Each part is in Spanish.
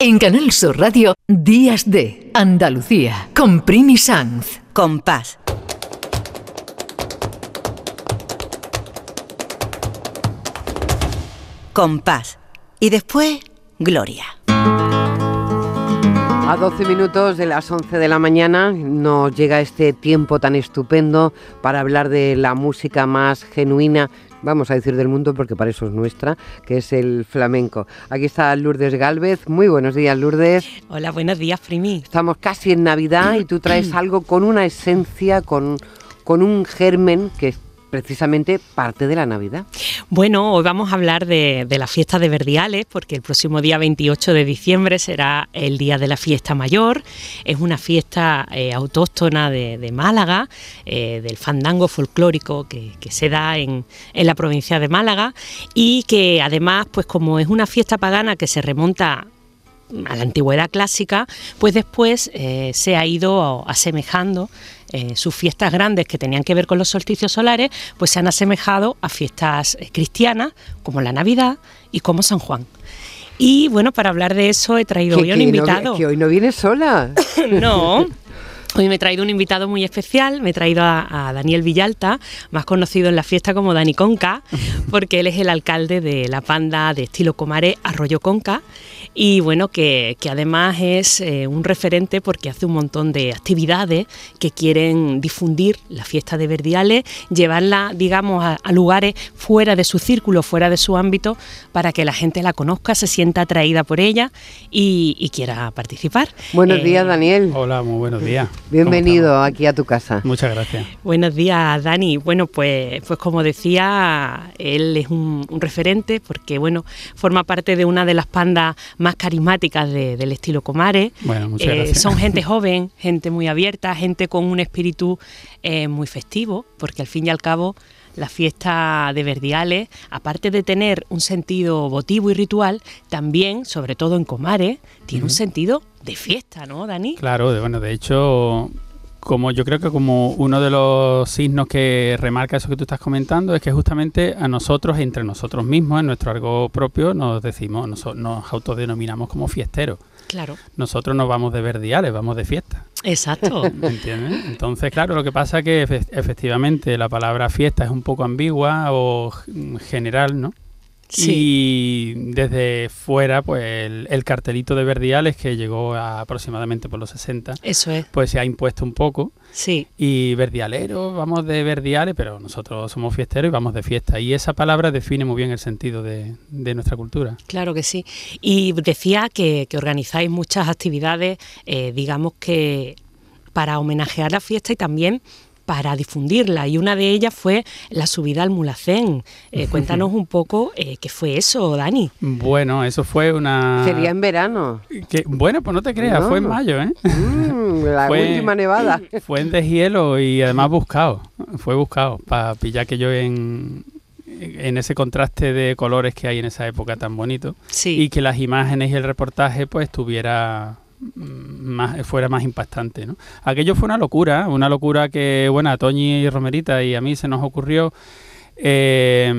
En Canal Sur Radio, Días de Andalucía, con Primi Sanz. Compás. Compás. Y después, Gloria. A 12 minutos de las 11 de la mañana nos llega este tiempo tan estupendo para hablar de la música más genuina, vamos a decir del mundo porque para eso es nuestra, que es el flamenco. Aquí está Lourdes Galvez. Muy buenos días, Lourdes. Hola, buenos días, Primi. Estamos casi en Navidad y tú traes algo con una esencia, con, con un germen que precisamente parte de la Navidad. Bueno, hoy vamos a hablar de, la fiesta de Verdiales, porque el próximo día 28 de diciembre será el día de la fiesta mayor. Es una fiesta eh, autóctona de, Málaga, eh, del fandango folclórico que, se da en, la provincia de Málaga y que además, pues como es una fiesta pagana que se remonta a la antigüedad clásica, pues después eh, se ha ido asemejando eh, sus fiestas grandes que tenían que ver con los solsticios solares, pues se han asemejado a fiestas eh, cristianas como la Navidad y como San Juan. Y bueno, para hablar de eso he traído hoy un invitado. que hoy no viene sola. no. Hoy me he traído un invitado muy especial, me he traído a, Daniel Villalta, más conocido en la fiesta como Dani Conca, porque él es el alcalde de la panda de estilo Comare Arroyo Conca y bueno, que, además es eh, un referente porque hace un montón de actividades que quieren difundir la fiesta de Verdiales, llevarla, digamos, a, lugares fuera de su círculo, fuera de su ámbito, para que la gente la conozca, se sienta atraída por ella y, quiera participar. Buenos días, eh, Daniel. Hola, muy buenos días. Bienvenido aquí a tu casa. Muchas gracias. Buenos días, Dani. Bueno, pues, pues como decía, él es un, referente porque, bueno, forma parte de una de las pandas más carismáticas del estilo Comare. Bueno, muchas eh, Son gente joven, gente muy abierta, gente con un espíritu eh, muy festivo, porque al fin y al cabo la fiesta de Verdiales, aparte de tener un sentido votivo y ritual, también, sobre todo en Comare, tiene un sentido de fiesta, ¿no, Dani? Claro, bueno, de hecho, como yo creo que como uno de los signos que remarca eso que tú estás comentando es que justamente a nosotros, entre nosotros mismos, en nuestro algo propio, nos decimos, nos, nos autodenominamos como fiesteros. Claro. Nosotros no vamos de verdiales, vamos de fiesta. Exacto. ¿Entiendes? Entonces, claro, lo que pasa es que efectivamente la palabra fiesta es un poco ambigua o general, ¿no? Y desde fuera, pues el, cartelito de Verdiales, que llegó aproximadamente por los 60, Eso es. pues se ha impuesto un poco. Sí. Y verdialero, vamos de verdiales, pero nosotros somos fiesteros y vamos de fiesta. Y esa palabra define muy bien el sentido de, nuestra cultura. Claro que sí. Y decía que, organizáis muchas actividades, eh, digamos que para homenajear la fiesta y también para difundirla y una de ellas fue la subida al Mulacén. Eh, cuéntanos un poco eh, qué fue eso, Dani. Bueno, eso fue una... Sería en verano. Que, bueno, pues no te creas, fue en mayo, ¿eh? Mm, la última nevada. Fue en deshielo y además buscado, fue buscado para pillar que yo en, en ese contraste de colores que hay en esa época tan bonito sí. y que las imágenes y el reportaje pues tuviera más, fuera más impactante. ¿no? Aquello fue una locura, una locura que, bueno, a Toñi y Romerita y a mí se nos ocurrió. Eh,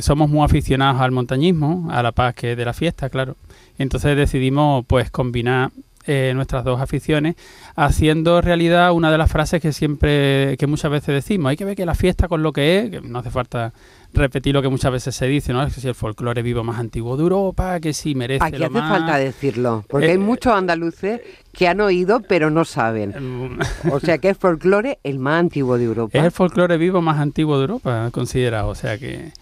somos muy aficionados al montañismo, a la paz que de la fiesta, claro. Entonces decidimos pues combinar eh, nuestras dos aficiones, haciendo realidad una de las frases que siempre, que muchas veces decimos, hay que ver que la fiesta con lo que es, que no hace falta repetir lo que muchas veces se dice, ¿no? Es que si el folclore vivo más antiguo de Europa, que si merece Aquí hace falta decirlo, porque hay eh, muchos andaluces que han oído pero no saben. Eh, o sea que el folclore el más antiguo de Europa. Es el folclore vivo más antiguo de Europa, considerado, o sea que...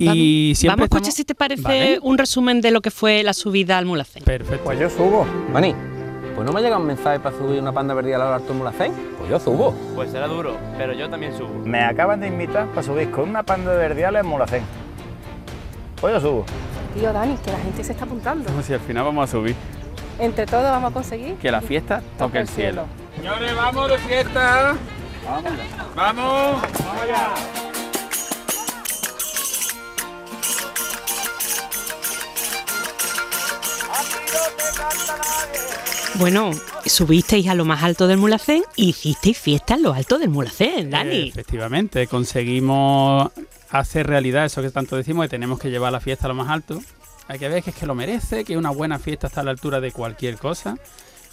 Y siempre Vamos, escucha si te parece un resumen de lo que fue la subida al Mulacén. Perfecto. Pues yo subo. Mani, pues no me ha llegado un mensaje para subir una panda verdial al Alto Mulacén. Pues yo subo. Pues será duro, pero yo también subo. Me acaban de invitar para subir con una panda de verdiales en Mulacén. Pues yo subo. Tío Dani, que la gente se está apuntando. Como si al final vamos a subir. Entre todos vamos a conseguir que la fiesta toque, el cielo. Señores, vamos de fiesta. Vamos. Vamos. Vamos allá. Bueno, subisteis a lo más alto del Mulacén y hicisteis fiesta en lo alto del Mulacén, Dani. efectivamente, conseguimos hacer realidad eso que tanto decimos, que tenemos que llevar la fiesta a lo más alto. Hay que ver que es que lo merece, que una buena fiesta está a la altura de cualquier cosa.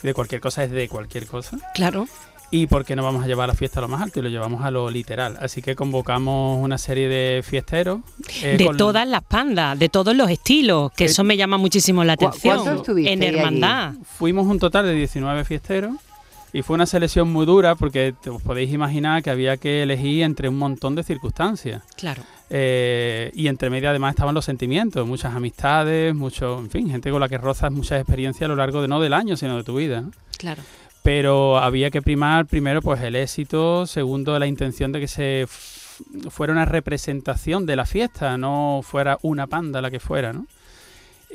De cualquier cosa es de cualquier cosa. Claro. Y por qué no vamos a llevar la fiesta a lo más alto y lo llevamos a lo literal. Así que convocamos una serie de fiesteros. eh, de con- todas las pandas, de todos los estilos, que eso me llama muchísimo la ¿cu- atención. En allí? hermandad. Fuimos un total de 19 fiesteros y fue una selección muy dura porque te- os podéis imaginar que había que elegir entre un montón de circunstancias. Claro. Eh, y entre medio además estaban los sentimientos, muchas amistades, mucho, en fin, gente con la que rozas muchas experiencias a lo largo de no del año, sino de tu vida. Claro. Pero había que primar primero pues el éxito, segundo la intención de que se fuera una representación de la fiesta, no fuera una panda la que fuera, ¿no?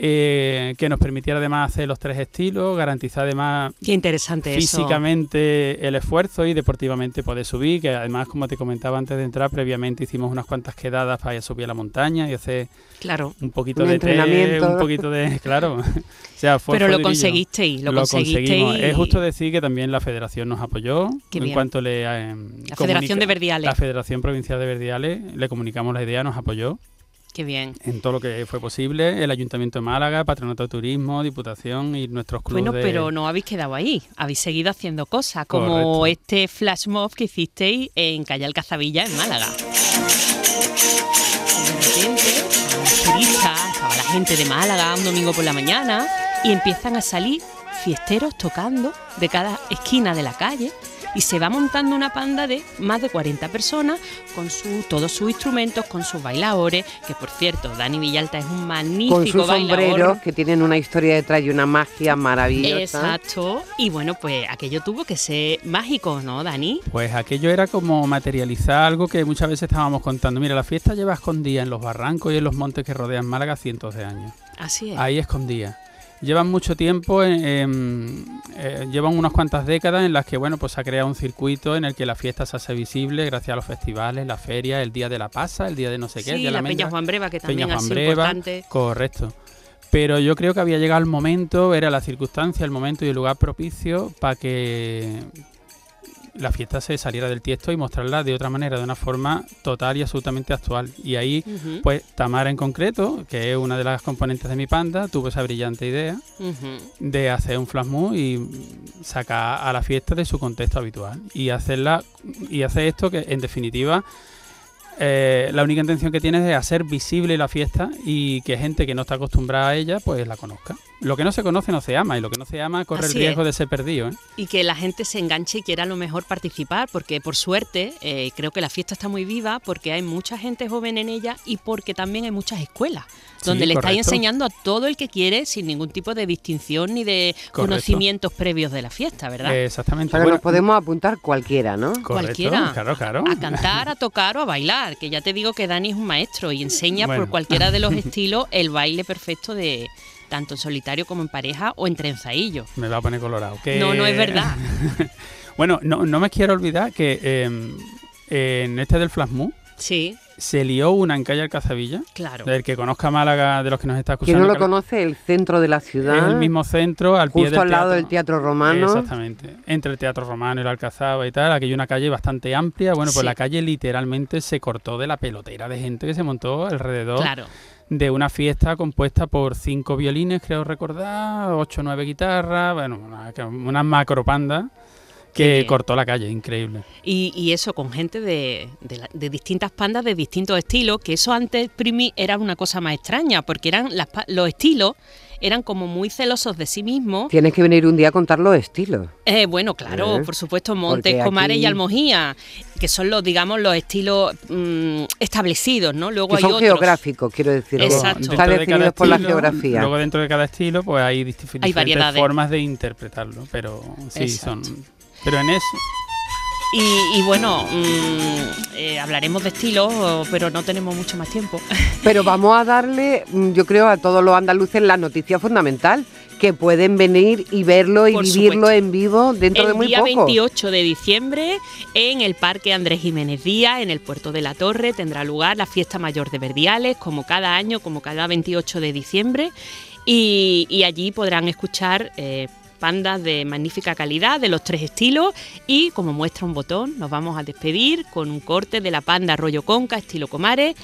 Eh, que nos permitiera además hacer los tres estilos, garantizar además Qué interesante eso. físicamente el esfuerzo y deportivamente poder subir, que además, como te comentaba antes de entrar, previamente hicimos unas cuantas quedadas para ir a subir a la montaña y hacer Claro. un poquito Un de té, entrenamiento. un poquito de... Claro. o sea, fue Pero lo conseguisteis, lo, conseguisteis. conseguimos. Es justo decir que también la federación nos apoyó Qué en bien. cuanto le... eh, La Federación de Verdiales. La Federación Provincial de Verdiales, le comunicamos la idea, nos apoyó Qué bien. en todo lo que fue posible. El Ayuntamiento de Málaga, Patronato de Turismo, Diputación y nuestros clubes Bueno, de... pero no habéis quedado ahí, habéis seguido haciendo cosas, como Correcto. este flash mob que hicisteis en Calle Alcazabilla, en Málaga. De repente, estaban los turistas, estaba la gente de Málaga un domingo por la mañana y empiezan a salir fiesteros tocando de cada esquina de la calle y se va montando una panda de más de 40 personas con su, todos sus instrumentos, con sus bailadores, que por cierto, Dani Villalta es un magnífico Con sus bailador. sombreros que tienen una historia detrás y una magia maravillosa. Exacto. Y bueno, pues aquello tuvo que ser mágico, ¿no, Dani? Pues aquello era como materializar algo que muchas veces estábamos contando. Mira, la fiesta lleva escondida en los barrancos y en los montes que rodean Málaga cientos de años. Así es. Ahí escondida. Llevan mucho tiempo, en- en- eh, llevan unas cuantas décadas en las que bueno, pues se ha creado un circuito en el que la fiesta se hace visible gracias a los festivales, la feria, el día de la pasa, el día de no sé qué, el sí, día de la, la Peña. Juan Breva, que Peña también Juan Breva, importante. Correcto. Pero yo creo que había llegado el momento, era la circunstancia, el momento y el lugar propicio para que la fiesta se saliera del tiesto y mostrarla de otra manera, de una forma total y absolutamente actual. Y ahí, pues Tamara en concreto, que es una de las componentes de mi panda, tuvo esa brillante idea de hacer un flash y sacar a la fiesta de su contexto habitual y hacerla y hacer esto que en definitiva eh, la única intención que tiene es de hacer visible la fiesta y que gente que no está acostumbrada a ella pues la conozca. Lo que no se conoce no se ama y lo que no se ama corre Así el riesgo es. de ser perdido. ¿eh? Y que la gente se enganche y quiera a lo mejor participar, porque por suerte eh, creo que la fiesta está muy viva, porque hay mucha gente joven en ella y porque también hay muchas escuelas, donde Sí, le estáis enseñando a todo el que quiere sin ningún tipo de distinción ni de Correcto. conocimientos previos de la fiesta, ¿verdad? O exactamente. sea, que Bueno, nos podemos apuntar cualquiera, ¿no? correcto, cualquiera. Claro, claro. a cantar, a tocar o a bailar, que ya te digo que Dani es un maestro y enseña Bueno. por cualquiera de los estilos el baile perfecto de tanto en solitario como en pareja o en trenzadillo. Me va a poner colorado. Que- No, no es verdad. bueno, no, no me quiero olvidar que eh, en este del Flash Mob Sí, se lió una en calle Alcazabilla. claro. Del que conozca Málaga, de los que nos está escuchando. no lo que- conoce, el centro de la ciudad, Es el mismo centro, al pie justo del al lado teatro. del Teatro Romano. Exactamente. Entre el Teatro Romano y la Alcazaba y tal, aquí hay una calle bastante amplia. Bueno, pues Sí. la calle literalmente se cortó de la pelotera de gente que se montó alrededor Claro. De una fiesta compuesta por cinco violines, creo recordar, ocho o nueve guitarras, bueno, una, una macropanda que bien. cortó la calle, increíble. Y, y eso con gente de, de la- de distintas pandas, de distintos estilos, que eso antes, Primi, era una cosa más extraña, porque eran las, pa- los estilos eran como muy celosos de sí mismos. Tienes que venir un día a contar los estilos. Eh, bueno, claro, Eh, por supuesto, Montes, porque Comares aquí- y Almojía, que son los, digamos, los estilos mm, establecidos, ¿no? Luego Que hay son otros. geográficos, quiero decir. Exacto. De por la geografía. Luego dentro de cada estilo, pues hay dif- diferentes variedades. formas de interpretarlo, pero sí, Exacto. son... Pero en eso... Y, y bueno, mm, eh, hablaremos de estilos, pero no tenemos mucho más tiempo. Pero vamos a darle, mm, yo creo, a todos los andaluces la noticia fundamental, que pueden venir y verlo y Por vivirlo supuesto. en vivo dentro de el muy día poco. 28 de diciembre en el Parque Andrés Jiménez Díaz, en el Puerto de la Torre, tendrá lugar la fiesta mayor de Verdiales, como cada año, como cada 28 de diciembre. Y, y allí podrán escuchar eh, pandas de magnífica calidad, de los tres estilos. Y como muestra un botón, nos vamos a despedir con un corte de la panda Rollo Conca, estilo Comares.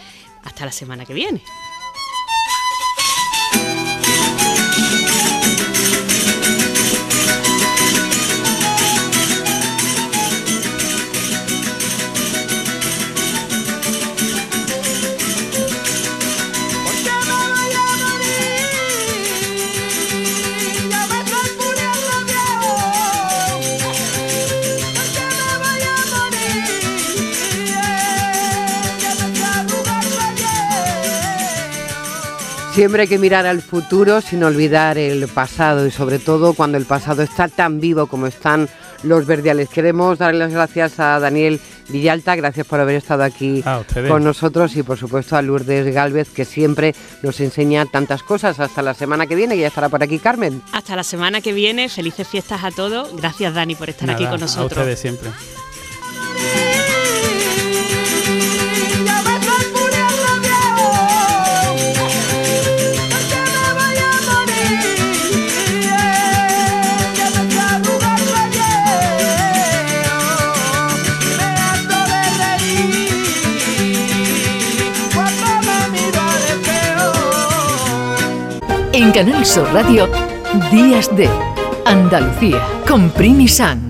Hasta la semana que viene. Siempre hay que mirar al futuro sin olvidar el pasado y sobre todo cuando el pasado está tan vivo como están los verdiales. Queremos darle las gracias a Daniel Villalta, gracias por haber estado aquí A con nosotros y por supuesto a Lourdes Galvez que siempre nos enseña tantas cosas. Hasta la semana que viene, que ya estará por aquí Carmen. Hasta la semana que viene, felices fiestas a todos. Gracias Dani por estar aquí con A nosotros. ustedes siempre. Canal Sur Radio, Días de Andalucía, con Primi San.